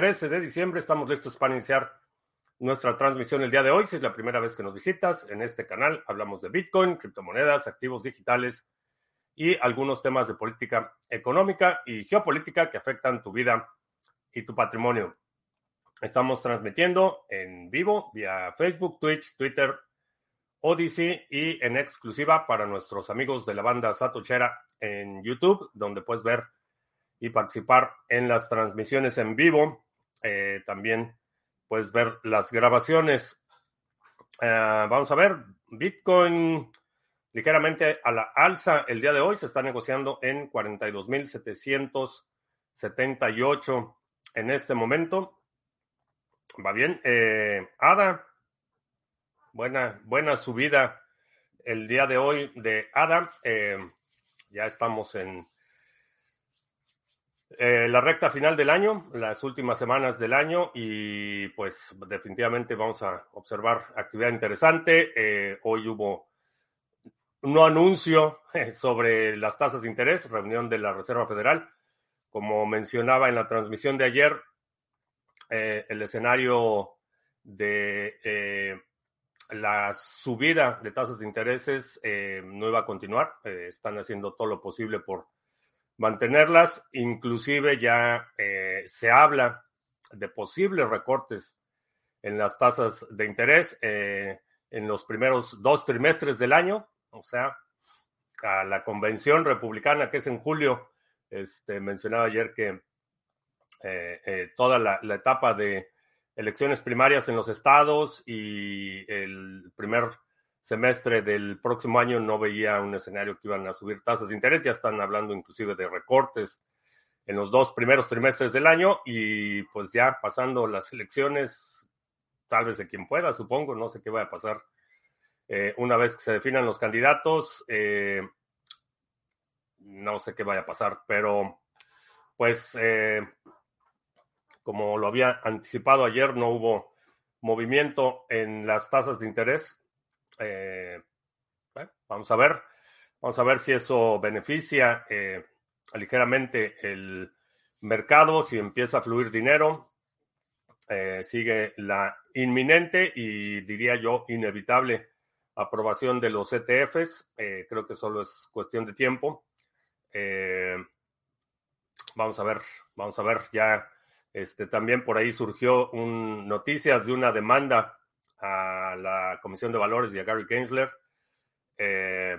13 de diciembre. Estamos listos para iniciar nuestra transmisión el día de hoy. Si es la primera vez que nos visitas en este canal, hablamos de Bitcoin, criptomonedas, activos digitales y algunos temas de política económica y geopolítica que afectan tu vida y tu patrimonio. Estamos transmitiendo en vivo vía Facebook, Twitch, Twitter, Odyssey y en exclusiva para nuestros amigos de la banda Satochera en YouTube, donde puedes ver y participar en las transmisiones en vivo. Eh, también puedes ver las grabaciones. Eh, vamos a ver, Bitcoin ligeramente a la alza el día de hoy se está negociando en 42.778 en este momento. Va bien. Eh, ADA, buena, buena subida el día de hoy de ADA. Ya estamos en eh, la recta final del año, las últimas semanas del año y pues definitivamente vamos a observar actividad interesante. Eh, hoy hubo un anuncio sobre las tasas de interés, reunión de la Reserva Federal. Como mencionaba en la transmisión de ayer, eh, el escenario de la subida de tasas de intereses no iba a continuar. están haciendo todo lo posible por mantenerlas. Inclusive ya eh, se habla de posibles recortes en las tasas de interés eh, en los primeros dos trimestres del año, o sea, a la convención republicana que es en julio, este, mencionaba ayer que eh, toda la, la, etapa de elecciones primarias en los estados y el primer semestre del próximo año no veía un escenario que iban a subir tasas de interés, ya están hablando inclusive de recortes en los dos primeros trimestres del año y pues ya pasando las elecciones, tal vez de quien pueda, supongo, no sé qué va a pasar eh, una vez que se definan los candidatos, eh, no sé qué vaya a pasar, pero pues eh, como lo había anticipado ayer, no hubo movimiento en las tasas de interés eh, vamos a ver, vamos a ver si eso beneficia eh, ligeramente el mercado, si empieza a fluir dinero. Eh, sigue la inminente y diría yo inevitable aprobación de los ETFs. creo que solo es cuestión de tiempo. vamos a ver, vamos a ver ya. Este, también por ahí surgió un, noticias de una demanda a la Comisión de Valores y a Gary Gensler, eh,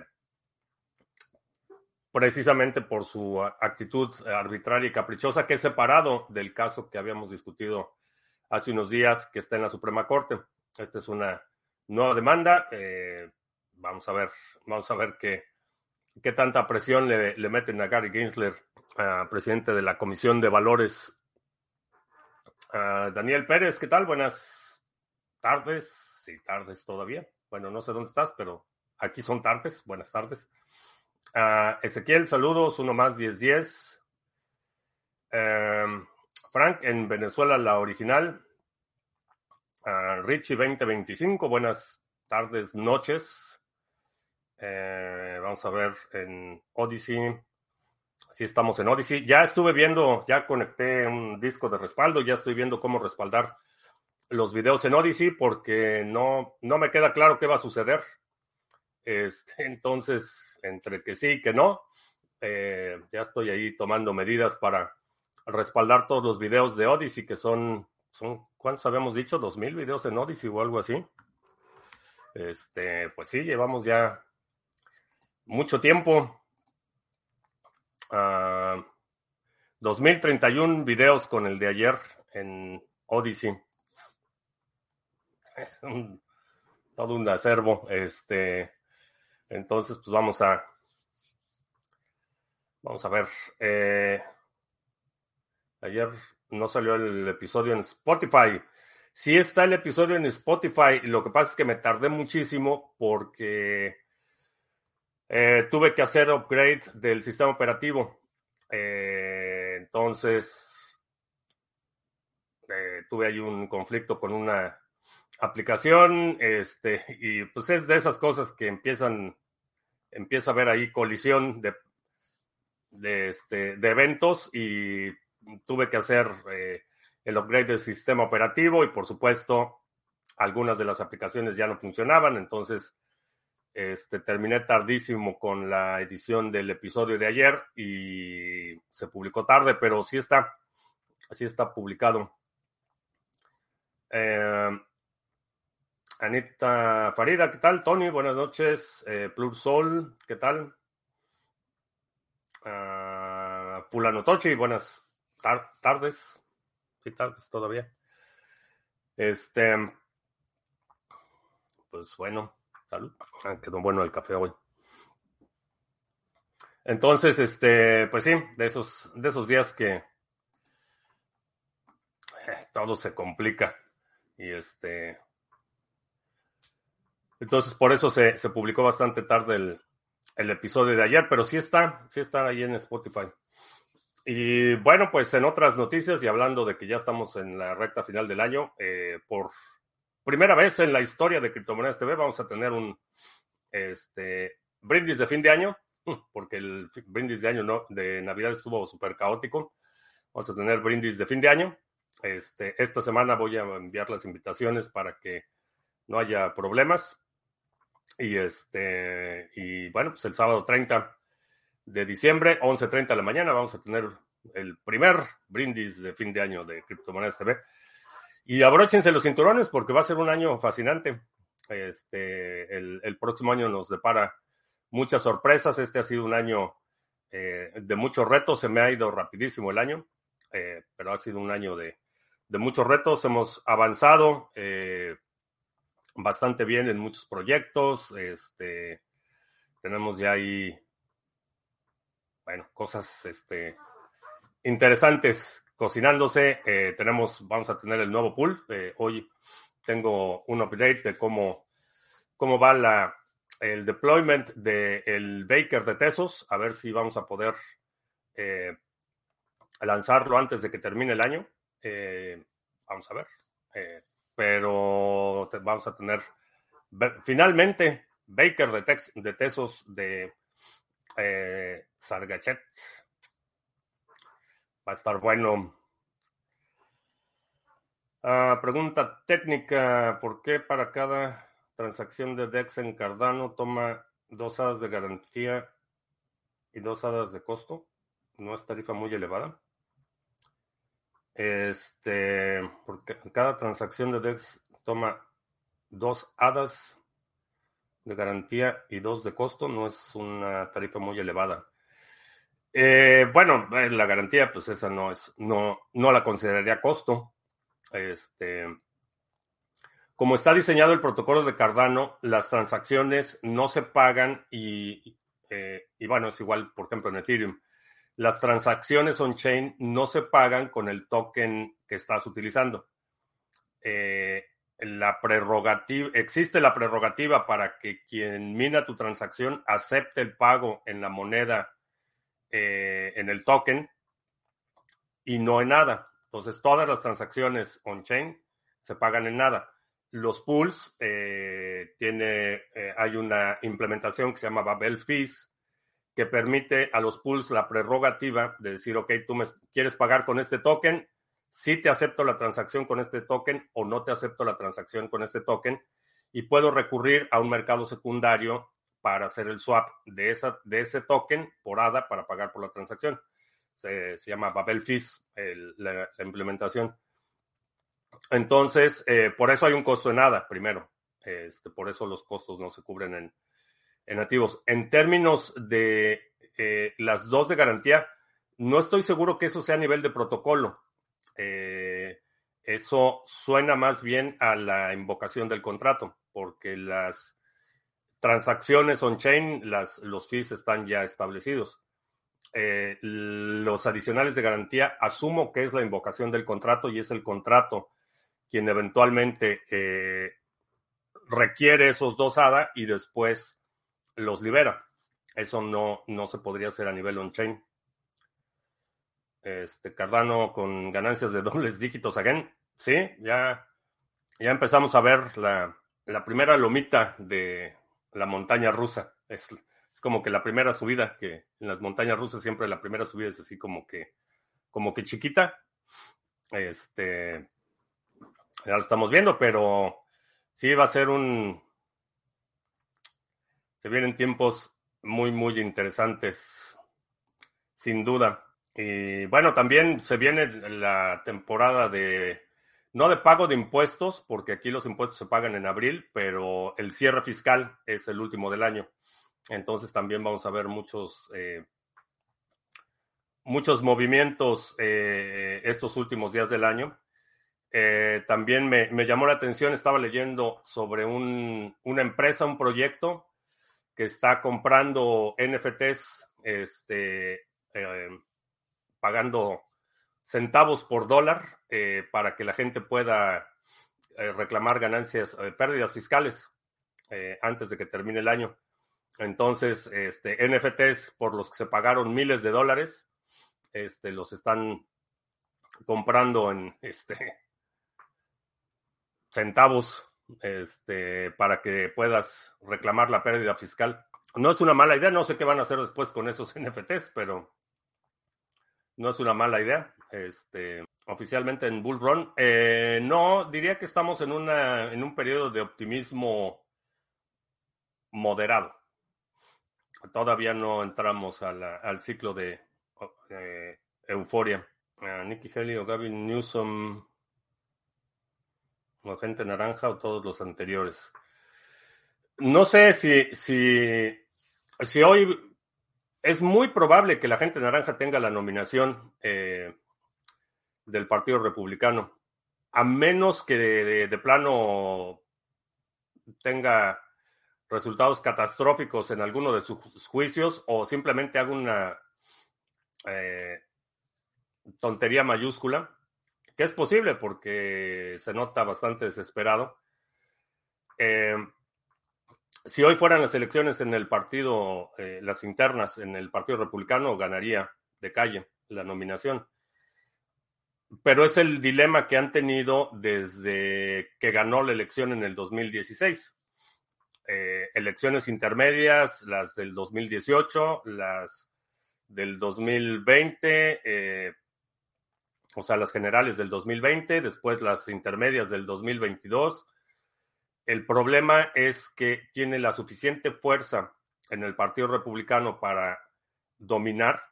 precisamente por su actitud arbitraria y caprichosa, que es separado del caso que habíamos discutido hace unos días, que está en la Suprema Corte. Esta es una nueva demanda. Eh, vamos a ver, vamos a ver qué, qué tanta presión le, le meten a Gary Gensler, presidente de la Comisión de Valores. Daniel Pérez, ¿qué tal? Buenas tardes, sí, tardes todavía. Bueno, no sé dónde estás, pero aquí son tardes. Buenas tardes. Uh, Ezequiel, saludos, uno más, 10-10. Em, Frank, en Venezuela, la original. Uh, Richie, 2025, buenas tardes, noches. Eh, vamos a ver en Odyssey. Sí, estamos en Odyssey. Ya estuve viendo, ya conecté un disco de respaldo, ya estoy viendo cómo respaldar los videos en Odyssey porque no, no me queda claro qué va a suceder. Este, entonces, entre que sí y que no, eh, ya estoy ahí tomando medidas para respaldar todos los videos de Odyssey, que son, son ¿cuántos habíamos dicho? ¿Dos mil videos en Odyssey o algo así? Este, pues sí, llevamos ya mucho tiempo. Uh, ah, 2031 videos con el de ayer en Odyssey es todo un acervo. Este, entonces, pues vamos a, vamos a ver. Eh, ayer no salió el episodio en Spotify. Sí está el episodio en Spotify. Lo que pasa es que me tardé muchísimo porque eh, tuve que hacer upgrade del sistema operativo. Eh, entonces, tuve ahí un conflicto con una aplicación, este, y pues es de esas cosas que empiezan, empieza a haber ahí colisión de, de, este, de eventos y tuve que hacer eh, el upgrade del sistema operativo y por supuesto algunas de las aplicaciones ya no funcionaban, entonces este, terminé tardísimo con la edición del episodio de ayer y se publicó tarde, pero sí está, sí está publicado. Eh, Anita Farida, ¿qué tal? Tony, buenas noches. Eh, Plursol, ¿qué tal? Uh, Fulano Tochi, buenas tardes. Sí, tardes todavía. Este, pues bueno, salud. Ah, quedó bueno el café hoy. Entonces, este, pues sí, de esos, de esos días que eh, todo se complica. Y este. Entonces, por eso se, se publicó bastante tarde el, el, episodio de ayer, pero sí está, sí está ahí en Spotify. Y bueno, pues en otras noticias y hablando de que ya estamos en la recta final del año, eh, por primera vez en la historia de Criptomonedas TV vamos a tener un este, brindis de fin de año, porque el brindis de año no, de Navidad estuvo súper caótico. Vamos a tener brindis de fin de año. Este, esta semana voy a enviar las invitaciones para que no haya problemas. Y este, y bueno, pues el sábado 30 de diciembre, 11.30 de la mañana, vamos a tener el primer brindis de fin de año de Criptomonedas TV. Y abróchense los cinturones porque va a ser un año fascinante. Este, el, el próximo año nos depara muchas sorpresas. Este ha sido un año eh, de muchos retos. Se me ha ido rapidísimo el año, eh, pero ha sido un año de, de muchos retos. Hemos avanzado eh, bastante bien en muchos proyectos. Este, tenemos ya ahí, bueno, cosas este, interesantes cocinándose. Eh, tenemos, vamos a tener el nuevo pool. Eh, hoy tengo un update de cómo, cómo va la, el deployment del Baker de Tesos. A ver si vamos a poder lanzarlo antes de que termine el año. Eh, vamos a ver. Pero vamos a tener finalmente Baker de, de Tesos de eh, Sargachet. Va a estar bueno. Ah, pregunta técnica: ¿por qué para cada transacción de DEX en Cardano toma dos hadas de garantía y dos hadas de costo? ¿No es tarifa muy elevada? Este, porque cada transacción de DEX toma dos hadas de garantía y dos de costo, no es una tarifa muy elevada. Eh, bueno, eh, la garantía, pues esa no es, no, no la consideraría costo. Este, como está diseñado el protocolo de Cardano, las transacciones no se pagan y, eh, y bueno, es igual, por ejemplo, en Ethereum las transacciones on-chain no se pagan con el token que estás utilizando. Eh, existe la prerrogativa para que quien mina tu transacción acepte el pago en la moneda, eh, en el token, y no en nada. Entonces, todas las transacciones on-chain se pagan en nada. Los pools, eh, tiene, hay una implementación que se llama Babel Fees, que permite a los pools la prerrogativa de decir, ok, tú me quieres pagar con este token, si te acepto la transacción con este token o no te acepto la transacción con este token y puedo recurrir a un mercado secundario para hacer el swap de, esa, de ese token por ADA para pagar por la transacción. Se, llama Babel Fees, la, implementación. Entonces, eh, por eso hay un costo en ADA, primero. Este, por eso los costos no se cubren en, en nativos. En términos de eh, las dos de garantía, no estoy seguro que eso sea a nivel de protocolo. Eh, eso suena más bien a la invocación del contrato, porque las transacciones on-chain, los fees están ya establecidos. Eh, los adicionales de garantía, asumo que es la invocación del contrato y es el contrato quien eventualmente requiere esos dos ADA y después los libera. Eso no, no se podría hacer a nivel on-chain. Este, Cardano con ganancias de dobles dígitos again. Sí, ya, ya empezamos a ver la, la primera lomita de la montaña rusa. Es, es, como que la primera subida, que en las montañas rusas siempre la primera subida es así como que, como que chiquita. Este, ya lo estamos viendo, pero sí va a ser un... Se vienen tiempos muy, muy interesantes, sin duda. Y bueno, también se viene la temporada de, no de pago de impuestos, porque aquí los impuestos se pagan en abril, pero el cierre fiscal es el último del año. Entonces también vamos a ver muchos, eh, muchos movimientos eh, estos últimos días del año. Eh, también me, llamó la atención, estaba leyendo sobre una empresa, un proyecto que está comprando NFTs, este, pagando centavos por dólar para que la gente pueda reclamar ganancias, pérdidas fiscales antes de que termine el año. Entonces, este, NFTs por los que se pagaron miles de dólares, este, los están comprando en este, centavos este, para que puedas reclamar la pérdida fiscal. No es una mala idea, no sé qué van a hacer después con esos NFTs, pero no es una mala idea. Este, oficialmente en Bull Run. Eh, no, diría que estamos en, una, en un periodo de optimismo moderado todavía no entramos al ciclo de eh, euforia. Nicky Haley o Gavin Newsom o gente naranja o todos los anteriores. No sé si, si, si hoy es muy probable que la gente naranja tenga la nominación eh, del Partido Republicano, a menos que de plano tenga resultados catastróficos en alguno de sus juicios o simplemente haga una eh, tontería mayúscula, es posible porque se nota bastante desesperado. Eh, si hoy fueran las elecciones en el partido, eh, las internas en el Partido Republicano, ganaría de calle la nominación. Pero es el dilema que han tenido desde que ganó la elección en el 2016 eh, elecciones intermedias, las del 2018, las del 2020, eh, o sea, las generales del 2020, después las intermedias del 2022. El problema es que tiene la suficiente fuerza en el Partido Republicano para dominar,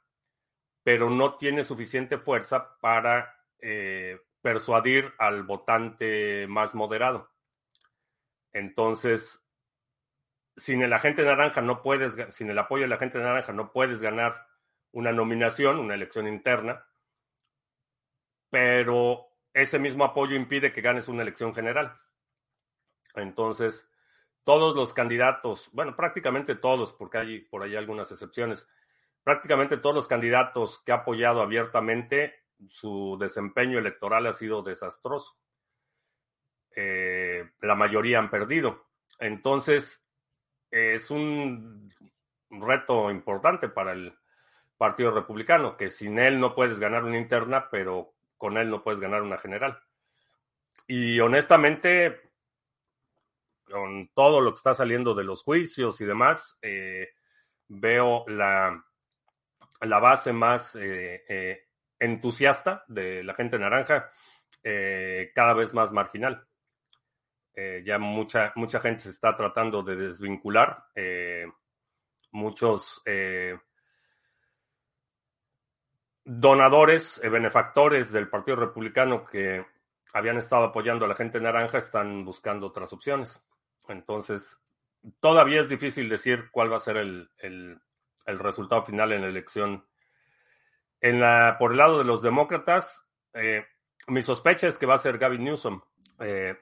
pero no tiene suficiente fuerza para eh, persuadir al votante más moderado. Entonces, sin el agente naranja no puedes, sin el apoyo del agente naranja no puedes ganar una nominación, una elección interna, pero ese mismo apoyo impide que ganes una elección general. Entonces, todos los candidatos, bueno, prácticamente todos, porque hay por ahí algunas excepciones, prácticamente todos los candidatos que ha apoyado abiertamente, su desempeño electoral ha sido desastroso. Eh, la mayoría han perdido. Entonces, es un reto importante para el Partido Republicano, que sin él no puedes ganar una interna, pero con él no puedes ganar una general. Y honestamente, con todo lo que está saliendo de los juicios y demás, eh, veo la, la base más eh, eh, entusiasta de la gente naranja cada vez más marginal. Ya mucha, mucha gente se está tratando de desvincular. Muchos donadores, benefactores del Partido Republicano que habían estado apoyando a la gente naranja están buscando otras opciones. Entonces, todavía es difícil decir cuál va a ser el, el, resultado final en la elección. En la, por el lado de los demócratas, mi sospecha es que va a ser Gavin Newsom.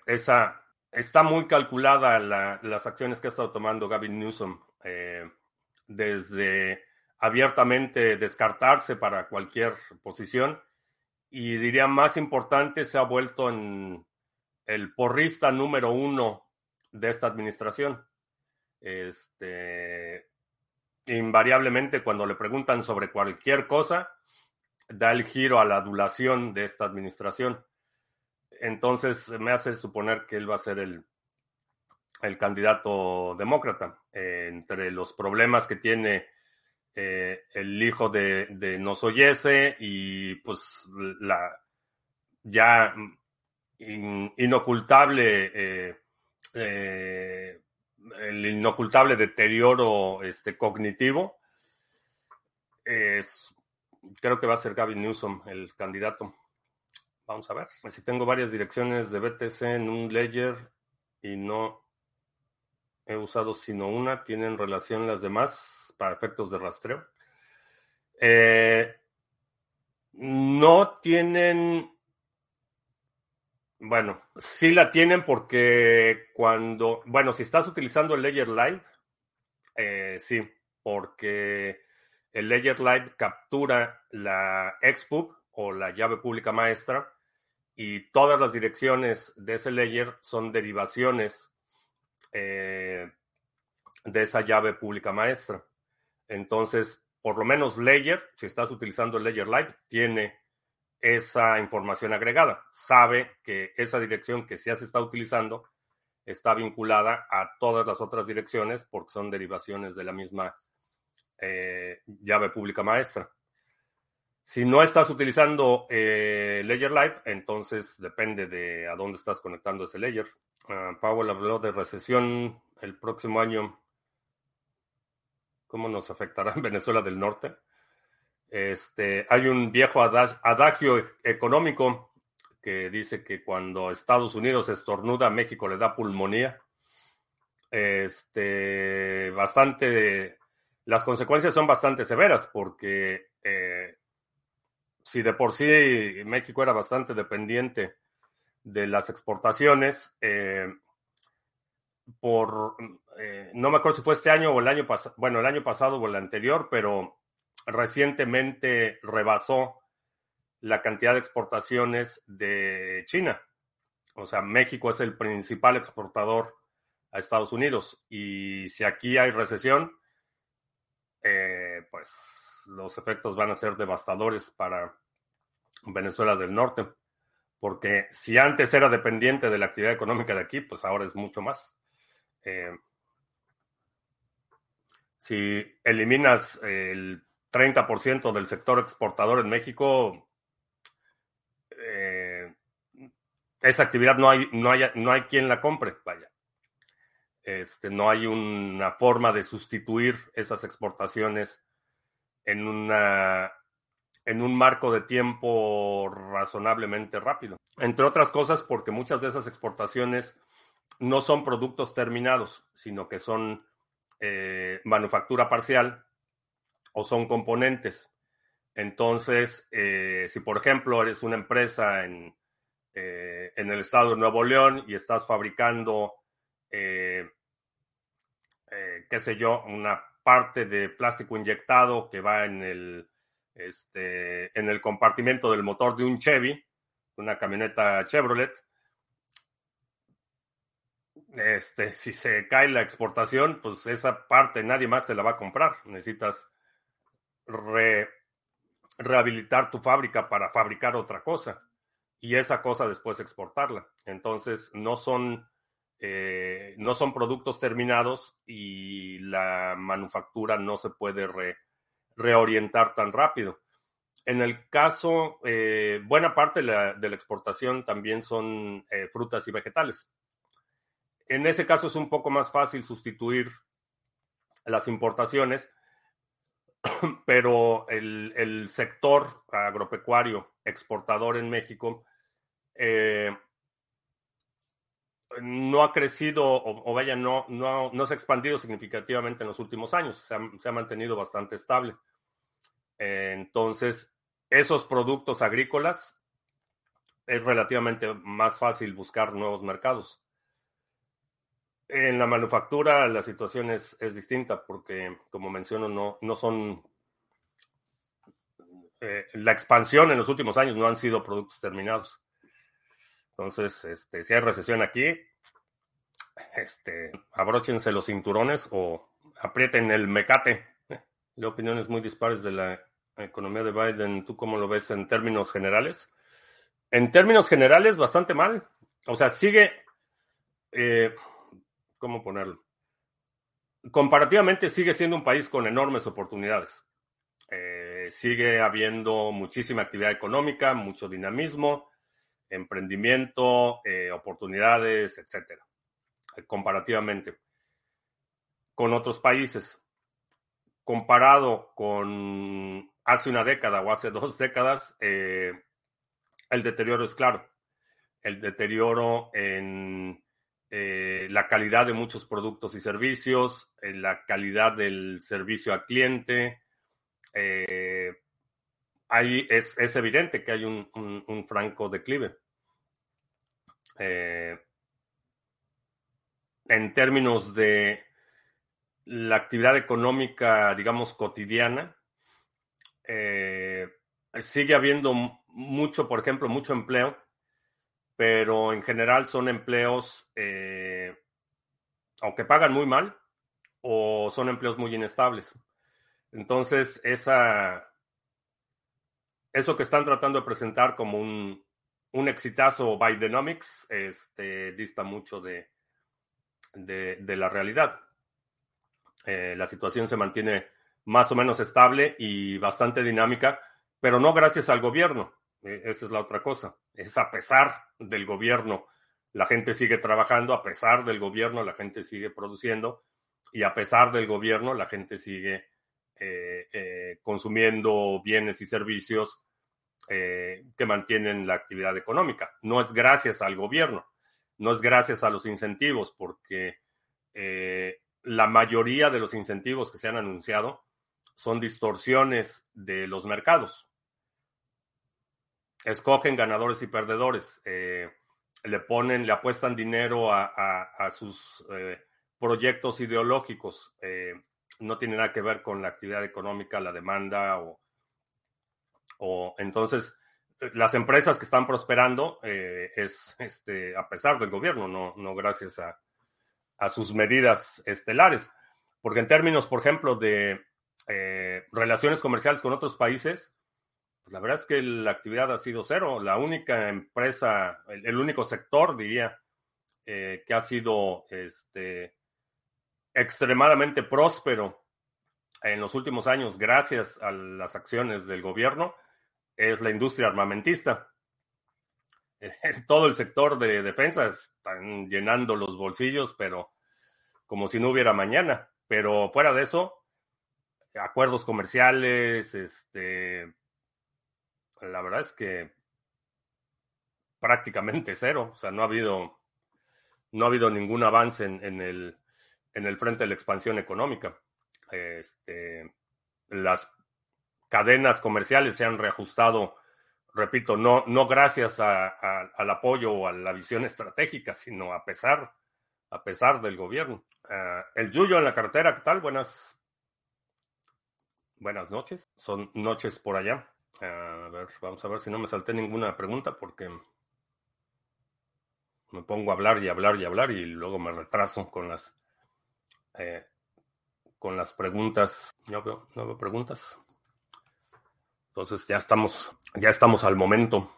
esa está muy calculada las acciones que ha estado tomando Gavin Newsom, eh, desde abiertamente descartarse para cualquier posición y diría más importante, se ha vuelto en el porrista número uno de esta administración. Este, invariablemente cuando le preguntan sobre cualquier cosa, da el giro a la adulación de esta administración. Entonces me hace suponer que él va a ser el, el candidato demócrata. Eh, entre los problemas que tiene eh, el hijo de, de Nosoyese y pues la ya inocultable, eh, eh, el inocultable deterioro este, cognitivo. Es, creo que va a ser Gavin Newsom el candidato. Vamos a ver. Si tengo varias direcciones de BTC en un ledger y no he usado sino una, ¿tienen relación las demás para efectos de rastreo? Eh, no tienen bueno, sí la tienen porque cuando, bueno, si estás utilizando el Ledger Live, eh, sí, porque el Ledger Live captura la XPUB o la llave pública maestra y todas las direcciones de ese Ledger son derivaciones eh, de esa llave pública maestra. Entonces, por lo menos Ledger, si estás utilizando el Ledger Live, tiene esa información agregada. Sabe que esa dirección que ya se está utilizando está vinculada a todas las otras direcciones porque son derivaciones de la misma eh, llave pública maestra. Si no estás utilizando eh, Ledger Live, entonces depende de a dónde estás conectando ese Ledger. Uh, Powell habló de recesión el próximo año. ¿Cómo nos afectará en Venezuela del Norte? Este, hay un viejo adagio económico que dice que cuando Estados Unidos estornuda, México le da pulmonía. Este, bastante, las consecuencias son bastante severas porque eh, si de por sí México era bastante dependiente de las exportaciones, eh, por, eh, no me acuerdo si fue este año o el año pasado, bueno, el año pasado o el anterior, pero recientemente rebasó la cantidad de exportaciones de China. O sea, México es el principal exportador a Estados Unidos. Y si aquí hay recesión, eh, pues los efectos van a ser devastadores para Venezuela del Norte. Porque si antes era dependiente de la actividad económica de aquí, pues ahora es mucho más. Eh, si eliminas el 30% del sector exportador en México, eh, esa actividad no hay, no, hay, no hay quien la compre, vaya. Este, no hay una forma de sustituir esas exportaciones en, una, en un marco de tiempo razonablemente rápido. Entre otras cosas, porque muchas de esas exportaciones no son productos terminados, sino que son eh, manufactura parcial o son componentes. Entonces, eh, si por ejemplo eres una empresa en, eh, en, el estado de Nuevo León y estás fabricando, qué sé yo, una parte de plástico inyectado que va en el, este, en el compartimento del motor de un Chevy, una camioneta Chevrolet, este, si se cae la exportación, pues esa parte nadie más te la va a comprar. Necesitas rehabilitar tu fábrica para fabricar otra cosa y esa cosa después exportarla. Entonces, no son, eh, no son productos terminados y la manufactura no se puede reorientar tan rápido. En el caso, eh, buena parte de la, exportación también son eh, frutas y vegetales. En ese caso es un poco más fácil sustituir las importaciones pero el, sector agropecuario exportador en México eh, no ha crecido o, vaya, no, no, no, se ha expandido significativamente en los últimos años, se ha, mantenido bastante estable. entonces, esos productos agrícolas es relativamente más fácil buscar nuevos mercados. En la manufactura la situación es, distinta porque, como menciono, no, no son... Eh, la expansión en los últimos años no han sido productos terminados. Entonces, este, si hay recesión aquí, este, abróchense los cinturones o aprieten el mecate. De opiniones muy dispares de la economía de Biden. ¿Tú cómo lo ves en términos generales? En términos generales, bastante mal. O sea, sigue... Eh, ¿cómo ponerlo? Comparativamente sigue siendo un país con enormes oportunidades. Eh, sigue habiendo muchísima actividad económica, mucho dinamismo. emprendimiento, oportunidades, etcétera, comparativamente con otros países. Comparado con hace una década o hace dos décadas, el deterioro es claro. El deterioro en eh, la calidad de muchos productos y servicios, eh, la calidad del servicio al cliente. Eh, ahí es, evidente que hay un, franco declive. en términos de la actividad económica, digamos, cotidiana, sigue habiendo mucho, por ejemplo, mucho empleo pero en general son empleos eh, aunque pagan muy mal o son empleos muy inestables. Entonces, esa, eso que están tratando de presentar como un, un exitazo Bidenomics este, dista mucho de, de, la realidad. Eh, la situación se mantiene más o menos estable y bastante dinámica, pero no gracias al gobierno. E, esa es la otra cosa. Es a pesar del gobierno, la gente sigue trabajando, a pesar del gobierno, la gente sigue produciendo y a pesar del gobierno, la gente sigue eh, eh, consumiendo bienes y servicios eh, que mantienen la actividad económica. No es gracias al gobierno, no es gracias a los incentivos, porque la mayoría de los incentivos que se han anunciado son distorsiones de los mercados escogen ganadores y perdedores, eh, le ponen, le apuestan dinero a, sus eh, proyectos ideológicos. Eh, no tiene nada que ver con la actividad económica, la demanda o, o entonces las empresas que están prosperando es este, a pesar del gobierno, no, no gracias a, a sus medidas estelares. Porque en términos, por ejemplo, de relaciones comerciales con otros países, pues, la verdad es que la actividad ha sido cero. La única empresa, el, único sector, diría, eh, que ha sido este, extremadamente próspero en los últimos años gracias a las acciones del gobierno es la industria armamentista. Todo el sector de defensa están llenando los bolsillos, pero como si no hubiera mañana. Pero fuera de eso, acuerdos comerciales, este, la verdad es que prácticamente cero. O sea, no ha habido, no ha habido ningún avance en, el, en el frente de la expansión económica. Este, las cadenas comerciales se han reajustado, repito, no, no gracias al apoyo o a la visión estratégica, sino a pesar, a pesar del gobierno. Ah, el Yuyo en la carretera, ¿qué tal? Buenas, buenas noches. Son noches por allá. A ver, vamos a ver si no me salté ninguna pregunta porque me pongo a hablar y hablar y hablar y luego me retraso con las eh, con las preguntas. No veo, no veo preguntas. Entonces ya estamos, ya estamos al momento.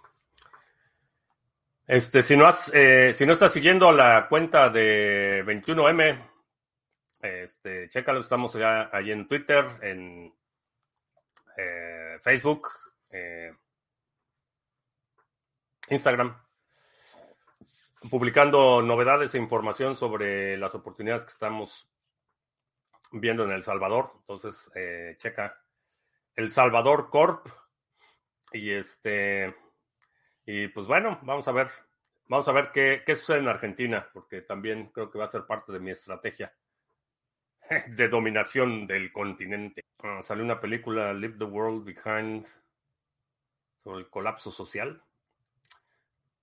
Este, si no has, eh, si no estás siguiendo la cuenta de 21M, este, chécalo, estamos ya ahí en Twitter, en eh, Facebook, eh, Instagram, publicando novedades e información sobre las oportunidades que estamos viendo en El Salvador. Entonces, eh, checa El Salvador Corp. Y este, y pues bueno, vamos a ver, vamos a ver qué, qué sucede en Argentina, porque también creo que va a ser parte de mi estrategia de dominación del continente. Ah, salió una película, Leave the World Behind, el colapso social.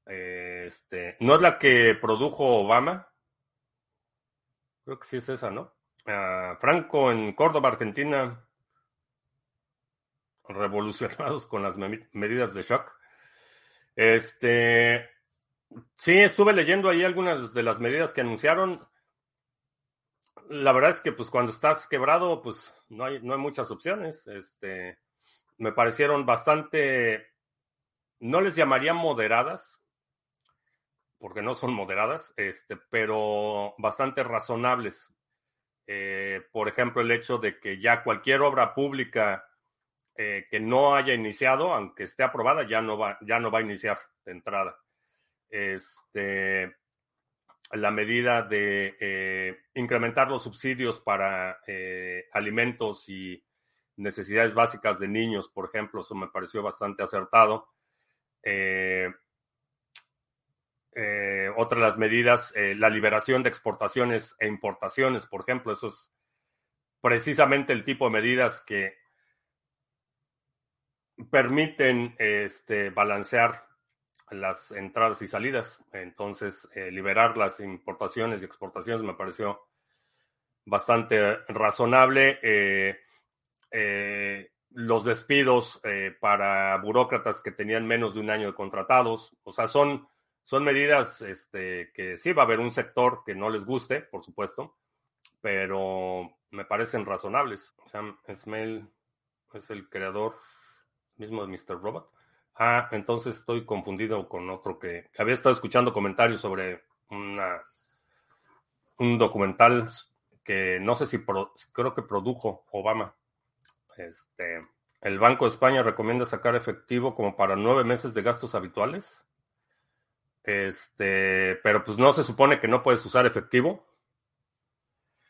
Este, no es la que produjo Obama. Creo que sí es esa, ¿no? Ah, Franco en Córdoba, Argentina, revolucionados con las medidas de shock. Este, sí, estuve leyendo ahí algunas de las medidas que anunciaron. La verdad es que, pues, cuando estás quebrado, pues, no hay, no hay muchas opciones. Este, me parecieron bastante, no les llamaría moderadas, porque no son moderadas, este, pero bastante razonables. Eh, por ejemplo, el hecho de que ya cualquier obra pública eh, que no haya iniciado, aunque esté aprobada, ya no va, ya no va a iniciar de entrada. este, la medida de eh, incrementar los subsidios para alimentos y necesidades básicas de niños, por ejemplo, eso me pareció bastante acertado. Eh, otra de las medidas, la liberación de exportaciones e importaciones, por ejemplo, eso es precisamente el tipo de medidas que permiten este, balancear las entradas y salidas. Entonces, eh, liberar las importaciones y exportaciones me pareció bastante razonable. Eh, eh, los despidos para burócratas que tenían menos de un año de contratados, o sea, son, son medidas este, que sí va a haber un sector que no les guste, por supuesto, pero me parecen razonables. Sam Smell es el creador mismo de Mr. Robot. Ah, entonces estoy confundido con otro que, había estado escuchando comentarios sobre una, un documental que no sé si creo que produjo Obama. Este, el Banco de España recomienda sacar efectivo como para nueve meses de gastos habituales. Este, pero pues no se supone que no puedes usar efectivo.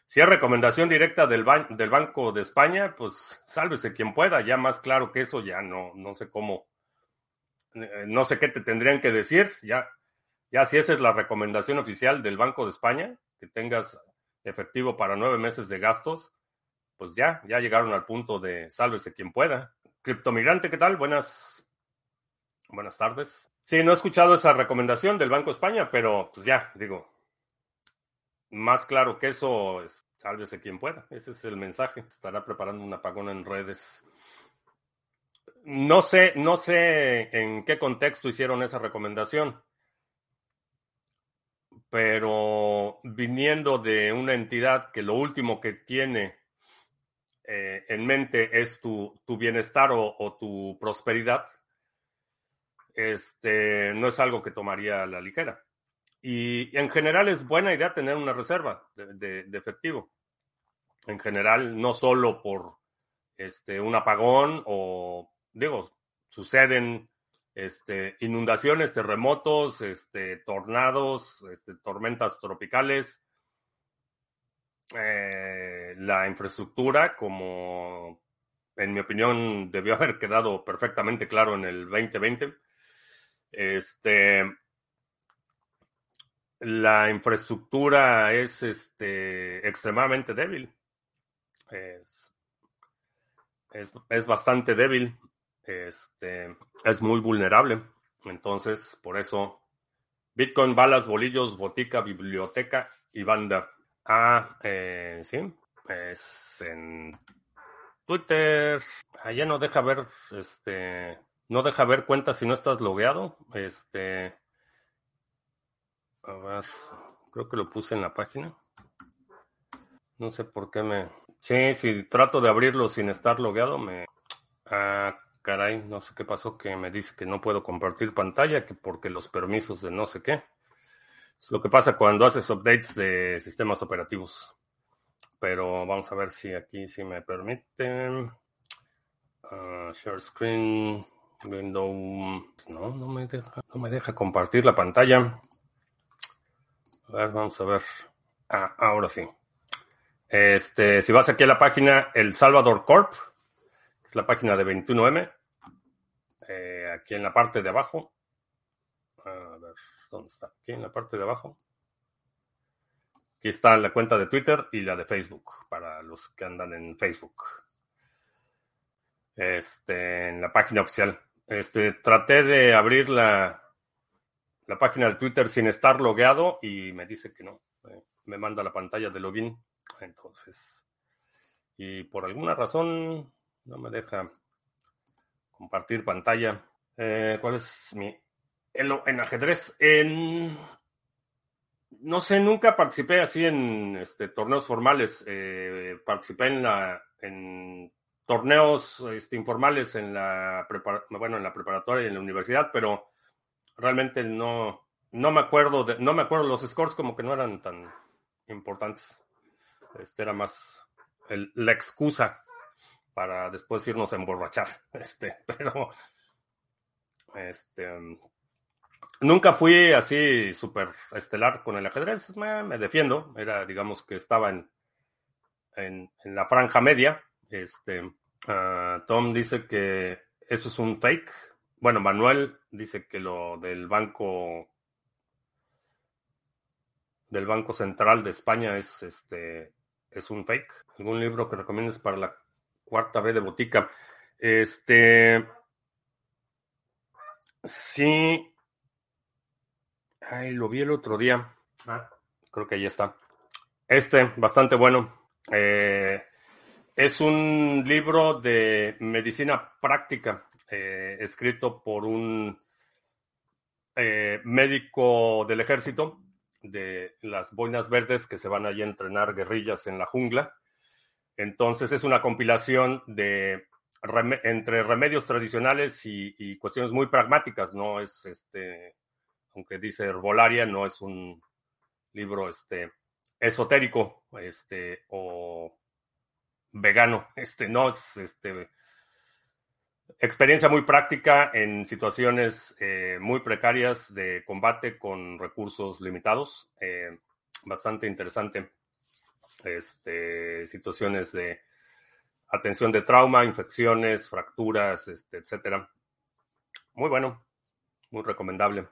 Si es recomendación directa del, del Banco de España, pues sálvese quien pueda. Ya más claro que eso, ya no, no sé cómo eh, no sé qué te tendrían que decir, ya, ya si esa es la recomendación oficial del Banco de España, que tengas efectivo para nueve meses de gastos, pues ya, ya llegaron al punto de sálvese quien pueda. Criptomigrante, ¿qué tal? Buenas, buenas tardes. Sí, no he escuchado esa recomendación del Banco España, pero pues ya, digo, más claro que eso, es, sálvese quien pueda. Ese es el mensaje. Estará preparando un apagón en redes. No sé, no sé en qué contexto hicieron esa recomendación, pero viniendo de una entidad que lo último que tiene eh, en mente es tu, bienestar o, tu prosperidad, este, no es algo que tomaría a la ligera. Y, en general es buena idea tener una reserva de, de efectivo. En general, no solo por este, un apagón o digo, suceden este, inundaciones, terremotos, este, tornados, este, tormentas tropicales. Eh, la infraestructura, como en mi opinión debió haber quedado perfectamente claro en el 2020, este, la infraestructura es este, extremadamente débil. Es, es, es bastante débil este, es muy vulnerable. Entonces, por eso, Bitcoin, balas, bolillos, botica, biblioteca y banda. Ah, eh, sí, es en Twitter. Allá no deja ver, este, no deja ver cuentas si no estás logueado. Este, a ver, creo que lo puse en la página. No sé por qué me. Sí, si trato de abrirlo sin estar logueado, me. Ah, caray, no sé qué pasó, que me dice que no puedo compartir pantalla, que porque los permisos de no sé qué. Es lo que pasa cuando haces updates de sistemas operativos. Pero vamos a ver si aquí sí me permiten. Ah, share screen, window. No, no me deja, no me deja compartir la pantalla. A ver, vamos a ver. Ah, ahora sí. Este, si vas aquí a la página El Salvador Corp, es la página de 21M, eh, aquí en la parte de abajo. ¿Dónde está? Aquí en la parte de abajo. Aquí está la cuenta de Twitter y la de Facebook, para los que andan en Facebook. Este, en la página oficial. Este, traté de abrir la, la página de Twitter sin estar logueado y me dice que no. Eh, me manda la pantalla de login. Entonces, y por alguna razón no me deja compartir pantalla. Eh, ¿Cuál es mi... En, ajedrez. No sé, nunca participé así en este, torneos formales. Eh, participé en torneos este, informales en la bueno en la preparatoria y en la universidad, pero realmente no no me acuerdo de, no me acuerdo los scores como que no eran tan importantes. Este era más la excusa para después irnos a emborrachar. Este, pero este nunca fui así súper estelar con el ajedrez, me, defiendo, era, digamos que estaba en, en, la franja media. Este, ah, Tom dice que eso es un fake. Bueno, Manuel dice que lo del banco del Banco Central de España es este es un fake. ¿Algún libro que recomiendes para la cuarta B de botica? Este sí. Ay, lo vi el otro día. Ah, creo que ahí está. Este, bastante bueno. Eh, es un libro de medicina práctica, eh, escrito por un eh, médico del ejército de las boinas verdes que se van allí a entrenar guerrillas en la jungla. Entonces es una compilación de entre remedios tradicionales y, cuestiones muy pragmáticas. No es este, aunque dice herbolaria, no es un libro este esotérico, este, o vegano. Este no es este experiencia muy práctica en situaciones eh, muy precarias de combate con recursos limitados. Eh, bastante interesante. Este, situaciones de atención de trauma, infecciones, fracturas, este, etcétera. Muy bueno, muy recomendable.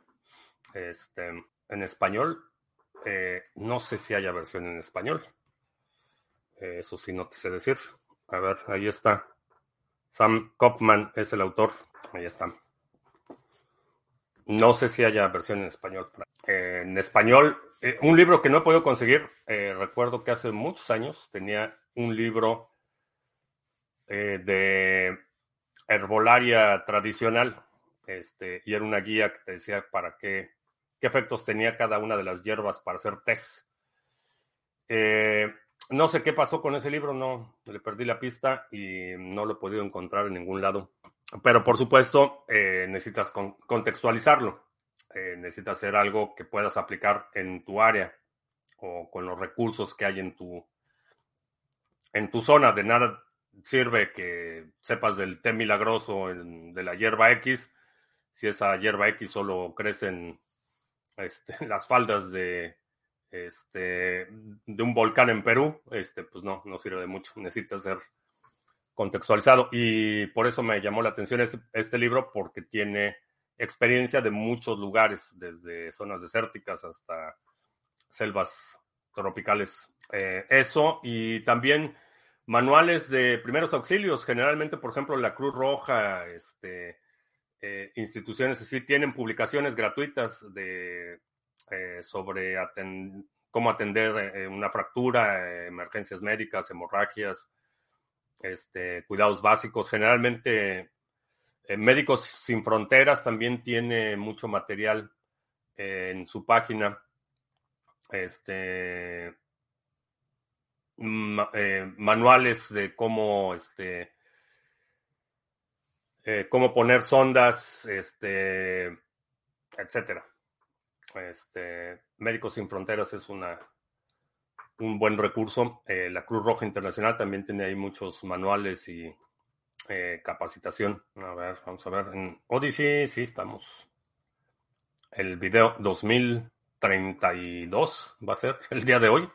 Este, en español, eh, no sé si haya versión en español. eso sí, no te sé decir. A ver, ahí está. Sam Kaufman es el autor. Ahí está. No sé si haya versión en español. en español, eh, un libro que no he podido conseguir. Eh, recuerdo que hace muchos años tenía un libro eh, de herbolaria tradicional. Este, y era una guía que te decía para qué, qué efectos tenía cada una de las hierbas para hacer test. Eh, no sé qué pasó con ese libro, no le perdí la pista y no lo he podido encontrar en ningún lado. Pero por supuesto, eh, necesitas contextualizarlo. Eh, necesitas hacer algo que puedas aplicar en tu área o con los recursos que hay en tu, en tu zona. De nada sirve que sepas del té milagroso de la hierba X si esa hierba X solo crece en este, las faldas de, este, de un volcán en Perú, este, pues no, no sirve de mucho, necesita ser contextualizado. Y por eso me llamó la atención este, este, libro, porque tiene experiencia de muchos lugares, desde zonas desérticas hasta selvas tropicales. Eh, eso, y también manuales de primeros auxilios, generalmente, por ejemplo, la Cruz Roja, este, eh, instituciones así, tienen publicaciones gratuitas de eh, sobre cómo atender eh, una fractura, emergencias médicas, hemorragias, este, cuidados básicos. Generalmente, eh, Médicos Sin Fronteras también tiene mucho material en su página. Este, manuales de cómo, este, cómo poner sondas, este, etcétera. Este, Médicos Sin Fronteras es una, un buen recurso. Eh, la Cruz Roja Internacional también tiene ahí muchos manuales y eh, capacitación. A ver, vamos a ver. En Odyssey sí estamos. El video 2032 va a ser el día de hoy.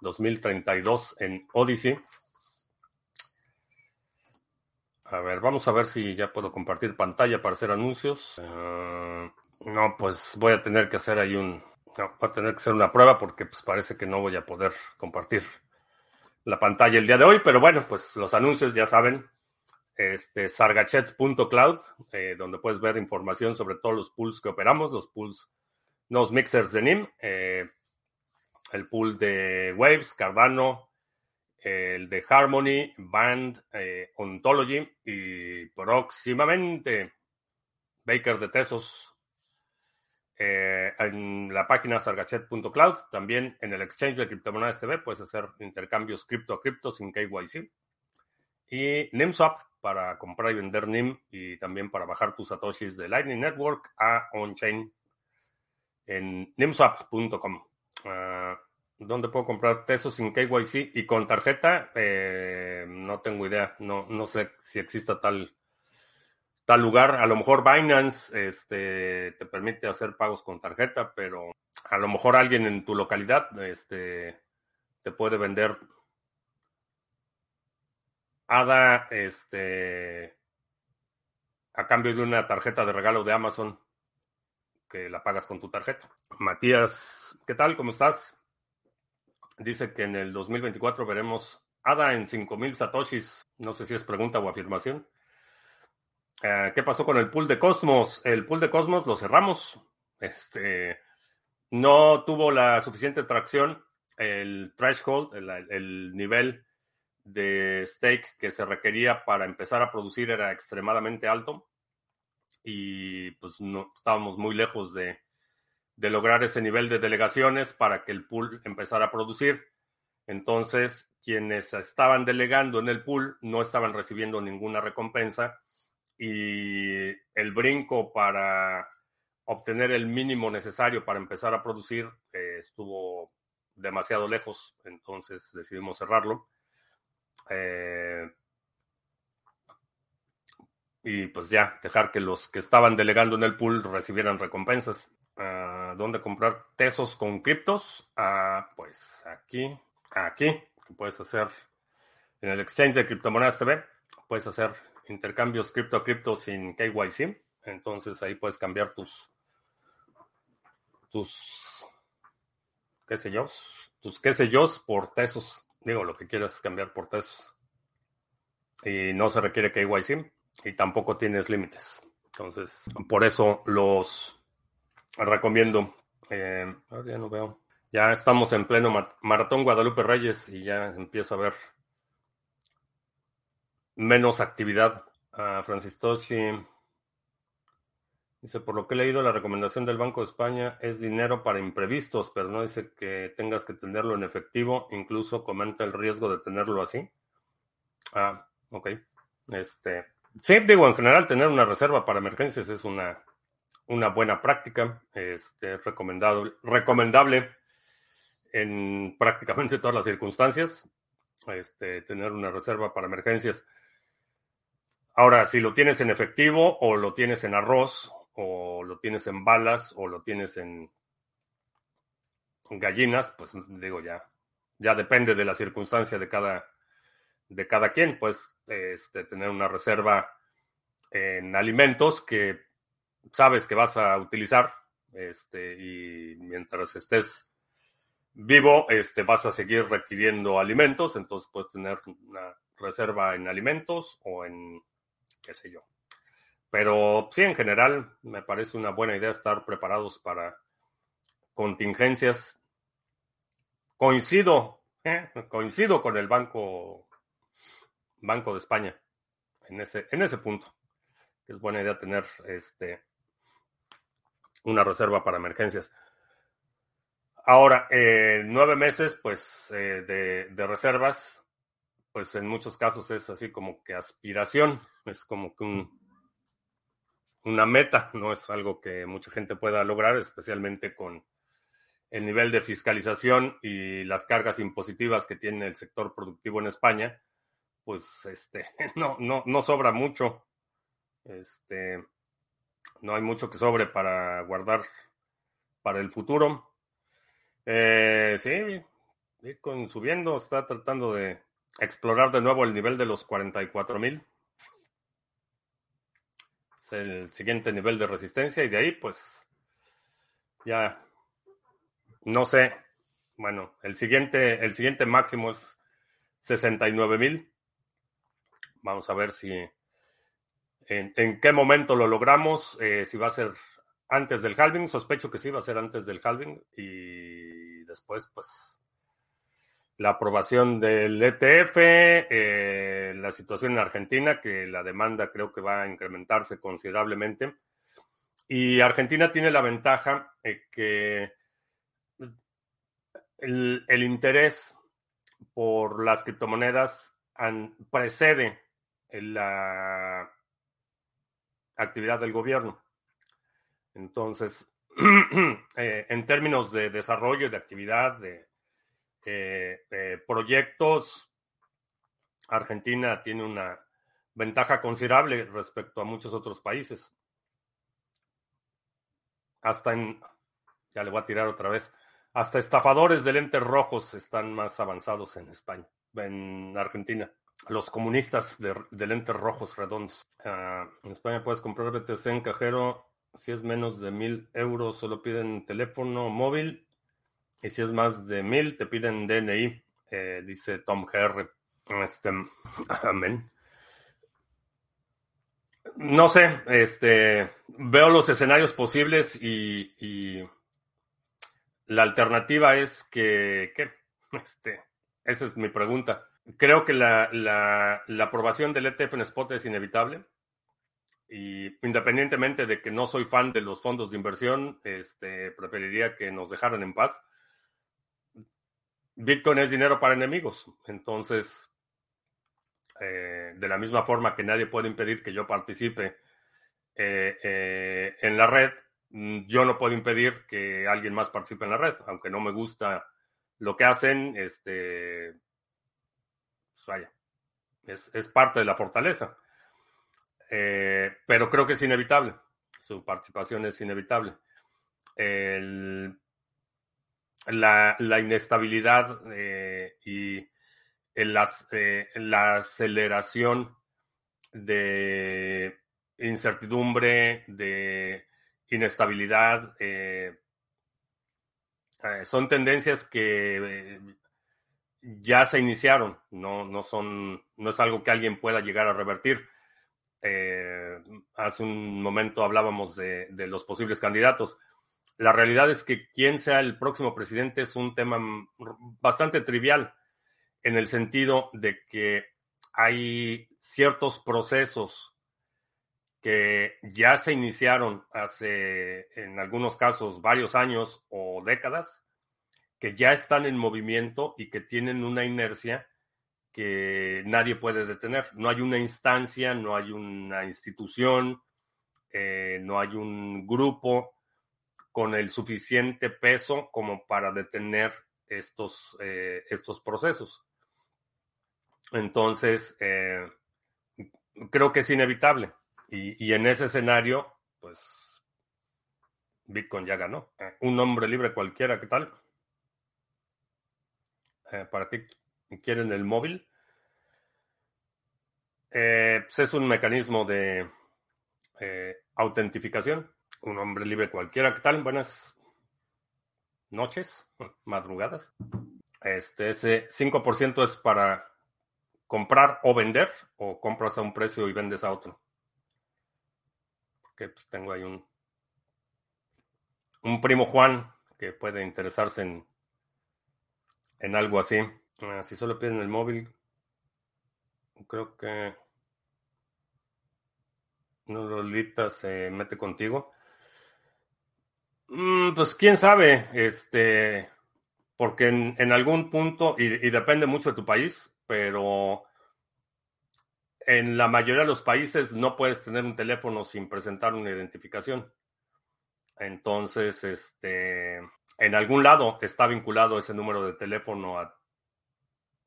2032 en Odyssey. A ver, vamos a ver si ya puedo compartir pantalla para hacer anuncios. Ah, no, pues voy a tener que hacer ahí un. voy a tener que hacer una prueba porque pues parece que no voy a poder compartir la pantalla el día de hoy, pero bueno, pues los anuncios ya saben. Este sargachet.cloud, eh, donde puedes ver información sobre todos los pools que operamos, los pools, los mixers de NIM, eh, el pool de Waves, Cardano, el de Harmony, Band, eh, Ontology y próximamente Baker de Tesos, eh, en la página sargachet.cloud, también en el exchange de criptomonedas TV puedes hacer intercambios cripto a cripto sin KYC. Y NIMSwap para comprar y vender NIM y también para bajar tus satoshis de Lightning Network a on-chain en nimswap.com. Ah, ¿Dónde puedo comprar tesos sin KYC y con tarjeta? Eh, no tengo idea. No, no sé si exista tal tal lugar. A lo mejor Binance este, te permite hacer pagos con tarjeta, pero a lo mejor alguien en tu localidad este, te puede vender ADA este, a cambio de una tarjeta de regalo de Amazon que la pagas con tu tarjeta. Matías, ¿qué tal? ¿Cómo estás? Dice que en el 2024 veremos ADA en 5000 satoshis. No sé si es pregunta o afirmación. Eh, ¿Qué pasó con el pool de Cosmos? El pool de Cosmos lo cerramos. Este no tuvo la suficiente tracción. El threshold, el, el nivel de stake que se requería para empezar a producir era extremadamente alto y pues no estábamos muy lejos de, de, lograr ese nivel de delegaciones para que el pool empezara a producir. Entonces, quienes estaban delegando en el pool no estaban recibiendo ninguna recompensa y el brinco para obtener el mínimo necesario para empezar a producir eh, estuvo demasiado lejos, entonces decidimos cerrarlo. Eh, y pues ya, dejar que los que estaban delegando en el pool recibieran recompensas. Uh, ¿Dónde comprar tesos con criptos? Uh, pues aquí, aquí, que puedes hacer en el exchange de criptomonedas TV, puedes hacer intercambios cripto a cripto sin KYC. Entonces ahí puedes cambiar tus, tus, qué sé yo, tus qué sé yo por tesos. Digo, lo que quieras cambiar por tesos. Y no se requiere KYC y tampoco tienes límites. Entonces, por eso los recomiendo. Eh, ya no veo. Ya estamos en pleno maratón Guadalupe Reyes y ya empiezo a ver menos actividad. a Francis Toshi Dice, por lo que he leído, la recomendación del Banco de España es dinero para imprevistos, pero no dice que tengas que tenerlo en efectivo, incluso comenta el riesgo de tenerlo así. Ah, ok. Este, sí, digo, en general tener una reserva para emergencias es una, una buena práctica, este, recomendado, recomendable en prácticamente todas las circunstancias, este, tener una reserva para emergencias. Ahora, si lo tienes en efectivo o lo tienes en arroz o lo tienes en balas o lo tienes en gallinas, pues digo ya, ya depende de la circunstancia de cada, de cada quien, pues este, tener una reserva en alimentos que sabes que vas a utilizar, este, y mientras estés vivo, este, vas a seguir requiriendo alimentos, entonces puedes tener una reserva en alimentos o en, qué sé yo, pero sí, en general, me parece una buena idea estar preparados para contingencias. Coincido, eh, coincido con el Banco, Banco de España en ese, en ese punto. Es buena idea tener este, una reserva para emergencias. Ahora, eh, nueve meses, pues, eh, de, de, reservas, pues en muchos casos es así como que aspiración, es como que un, una meta, no es algo que mucha gente pueda lograr, especialmente con el nivel de fiscalización y las cargas impositivas que tiene el sector productivo en España, pues este, no, no, no sobra mucho. Este, no hay mucho que sobre para guardar para el futuro. Eh, sí, Bitcoin subiendo, está tratando de explorar de nuevo el nivel de los 44 mil el siguiente nivel de resistencia y de ahí pues ya no sé. Bueno, el siguiente, el siguiente máximo es 69 mil. Vamos a ver si en, qué momento lo logramos, eh, si va a ser antes del halving, sospecho que sí va a ser antes del halving y después pues la aprobación del ETF, eh, la situación en Argentina, que la demanda creo que va a incrementarse considerablemente. Y Argentina tiene la ventaja que el, interés por las criptomonedas precede la actividad del gobierno. Entonces, eh, en términos de desarrollo, de actividad, de eh, proyectos. Argentina tiene una ventaja considerable respecto a muchos otros países. Hasta en, ya le voy a tirar otra vez, hasta estafadores de lentes rojos están más avanzados en España, en Argentina. Los comunistas de, lentes rojos redondos. Ah, en España puedes comprar BTC en cajero si es menos de mil euros, solo piden teléfono móvil. Y si es más de mil, te piden DNI, eh, dice Tom Herr. Este, amén. No sé, este, veo los escenarios posibles y, la alternativa es que. Este, esa es mi pregunta. Creo que la, la, aprobación del ETF en spot es inevitable. Y independientemente de que no soy fan de los fondos de inversión, este, preferiría que nos dejaran en paz. Bitcoin es dinero para enemigos. Entonces, eh, de la misma forma que nadie puede impedir que yo participe eh, eh, en la red, mm, yo no puedo impedir que alguien más participe en la red, aunque no me gusta lo que hacen, este, vaya, es, es parte de la fortaleza. pero creo que es inevitable, su participación es inevitable. la, la, inestabilidad y eh, la aceleración de incertidumbre, de inestabilidad, eh, eh, son tendencias que ya se iniciaron, no, no, son, no es algo que alguien pueda llegar a revertir. hace un momento hablábamos de, de, los posibles candidatos. La realidad es que quién sea el próximo presidente es un tema bastante trivial en el sentido de que hay ciertos procesos que ya se iniciaron hace, en algunos casos, varios años o décadas, que ya están en movimiento y que tienen una inercia que nadie puede detener. No hay una instancia, no hay una institución, eh, no hay un grupo con el suficiente peso como para detener estos, eh, estos procesos. Entonces, eh, creo que es inevitable. Y, en ese escenario, pues, Bitcoin ya ganó. Un hombre libre cualquiera, ¿qué tal? Eh, ¿Para qué quieren el móvil? pues es un mecanismo de autentificación. Un hombre libre cualquiera, ¿qué tal? Buenas noches, madrugadas. Este, ese 5% es para comprar o vender o compras a un precio y vendes a otro. Porque pues, tengo ahí un, un primo Juan que puede interesarse en, en algo así. Ah, si solo piden el móvil, creo que no Lolita se mete contigo. Mm, pues quién sabe, este, porque en, algún punto, y, depende mucho de tu país, pero en la mayoría de los países no puedes tener un teléfono sin presentar una identificación. Entonces, este, en algún lado está vinculado ese número de teléfono a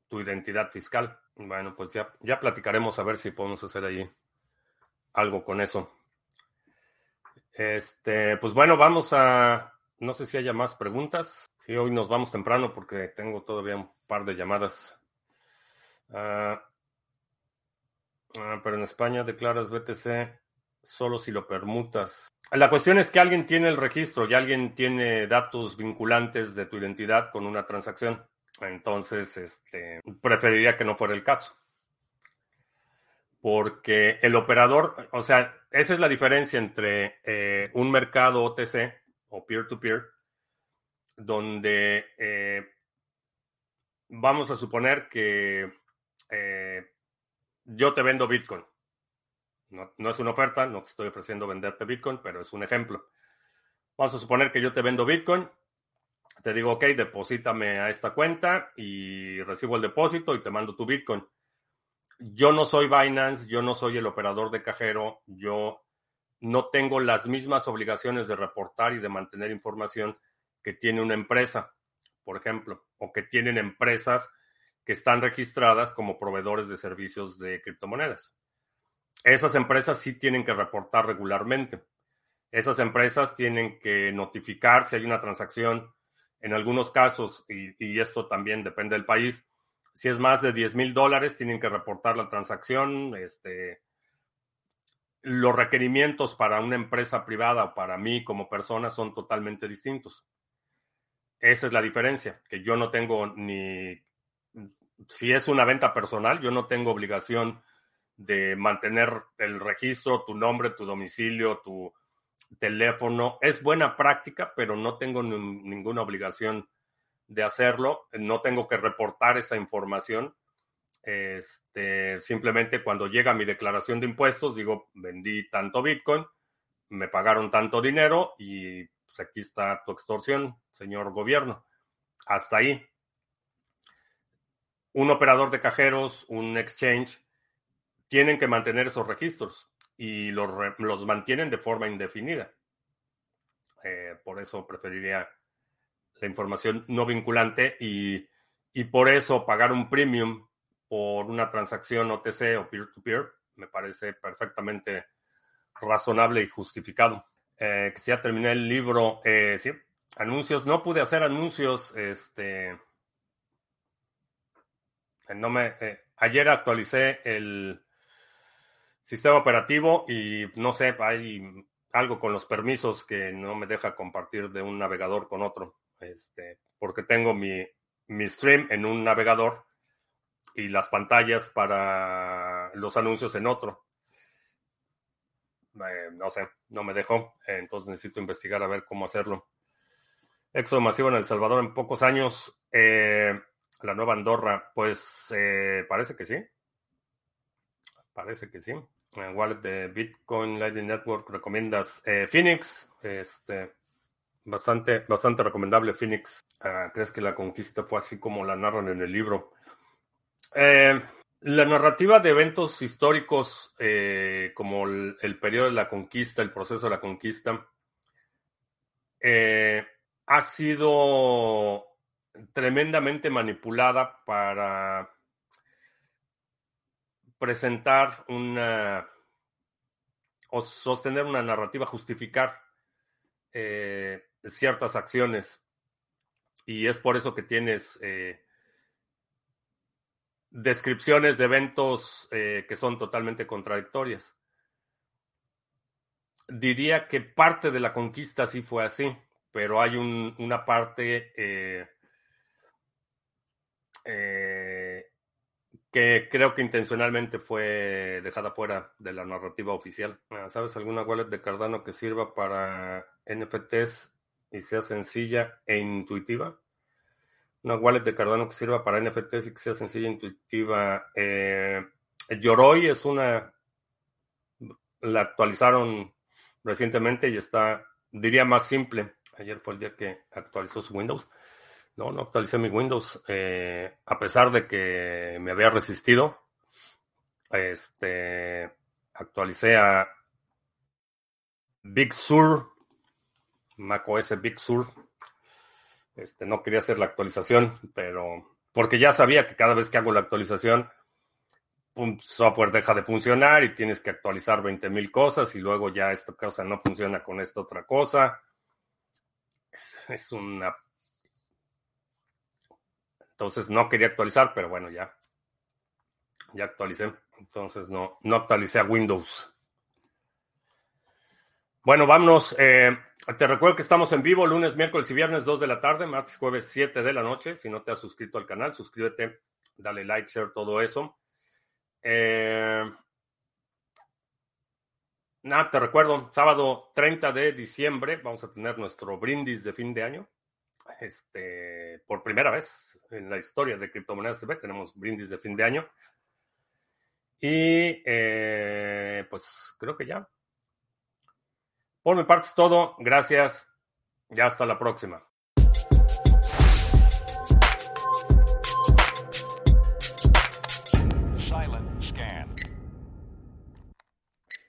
tu identidad fiscal. Bueno, pues ya, ya platicaremos a ver si podemos hacer ahí algo con eso. Este, pues bueno, vamos a, no sé si haya más preguntas. Sí, hoy nos vamos temprano porque tengo todavía un par de llamadas Ah, ah, pero en España declaras BTC solo si lo permutas. La cuestión es que alguien tiene el registro y alguien tiene datos vinculantes de tu identidad con una transacción. Entonces, este, preferiría que no fuera el caso. Porque el operador, o sea, esa es la diferencia entre eh, un mercado OTC o peer-to-peer, donde eh, vamos a suponer que eh, yo te vendo Bitcoin. No, es una oferta, no te estoy ofreciendo venderte Bitcoin, pero es un ejemplo. Vamos a suponer que yo te vendo Bitcoin, te digo, ok, deposítame a esta cuenta y recibo el depósito y te mando tu Bitcoin. Yo no soy Binance, yo no soy el operador de cajero, yo no tengo las mismas obligaciones de reportar y de mantener información que tiene una empresa, por ejemplo, o que tienen empresas que están registradas como proveedores de servicios de criptomonedas. Esas empresas sí tienen que reportar regularmente. Esas empresas tienen que notificar si hay una transacción, en algunos casos, y, esto también depende del país, si es más de 10 mil dólares, tienen que reportar la transacción. Este, los requerimientos para una empresa privada o para mí como persona son totalmente distintos. Esa es la diferencia, que yo no tengo ni, si es una venta personal, yo no tengo obligación de mantener el registro, tu nombre, tu domicilio, tu teléfono. Es buena práctica, pero no tengo ninguna obligación de hacerlo. No tengo que reportar esa información. Este, simplemente cuando llega mi declaración de impuestos, digo, vendí tanto Bitcoin, me pagaron tanto dinero y pues aquí está tu extorsión, señor gobierno. Hasta ahí. Un operador de cajeros, un exchange, tienen que mantener esos registros y los, los mantienen de forma indefinida. Eh, por eso preferiría la información no vinculante y, y, por eso pagar un premium por una transacción OTC o peer-to-peer me parece perfectamente razonable y justificado. Eh, que si ya terminé el libro, eh, sí, anuncios, no pude hacer anuncios, este, no me, ayer actualicé el, sistema operativo y no sé, hay algo con los permisos que no me deja compartir de un navegador con otro, este, porque tengo mi, mi stream en un navegador y las pantallas para los anuncios en otro. Eh, no sé, no me dejó, entonces necesito investigar a ver cómo hacerlo. Éxodo masivo en El Salvador en pocos años. Eh, la nueva Andorra, pues eh, parece que sí. Parece que sí wallet de Bitcoin Lightning Network recomiendas eh, Phoenix, este, bastante, bastante recomendable Phoenix. Ah, ¿Crees que la conquista fue así como la narran en el libro? Eh, la narrativa de eventos históricos eh, como el, periodo de la conquista, el proceso de la conquista, ha sido tremendamente manipulada para presentar una o sostener una narrativa, justificar eh, ciertas acciones. Y es por eso que tienes eh, descripciones de eventos eh, que son totalmente contradictorias. Diría que parte de la conquista sí fue así, pero hay una parte que creo que intencionalmente fue dejada fuera de la narrativa oficial. Ah, ¿Sabes alguna wallet de Cardano que sirva para NFTs y sea sencilla e intuitiva? Una wallet de Cardano que sirva para NFTs y que sea sencilla e intuitiva. Eh, Yoroi es una... La actualizaron recientemente y está, diría, más simple. Ayer fue el día que actualizó su Windows. No, no actualicé mi Windows. Eh, a pesar de que me había resistido, este, actualicé a Big Sur, macOS Big Sur. Este, no quería hacer la actualización, pero porque ya sabía que cada vez que hago la actualización, un software deja de funcionar y tienes que actualizar 20.000 cosas y luego ya esta cosa no funciona con esta otra cosa. es una entonces no quería actualizar, pero bueno, ya. Ya actualicé. Entonces no, no actualicé a Windows. Bueno, vámonos. Eh, te recuerdo que estamos en vivo lunes, miércoles y viernes 2 de la tarde, martes, jueves 7 de la noche. Si no te has suscrito al canal, suscríbete, dale like, share, todo eso. Eh, nada, te recuerdo, sábado 30 de diciembre vamos a tener nuestro brindis de fin de año. Este, por primera vez en la historia de Criptomonedas TV tenemos brindis de fin de año. Y eh, pues creo que ya. Por mi parte es todo. Gracias. Ya hasta la próxima.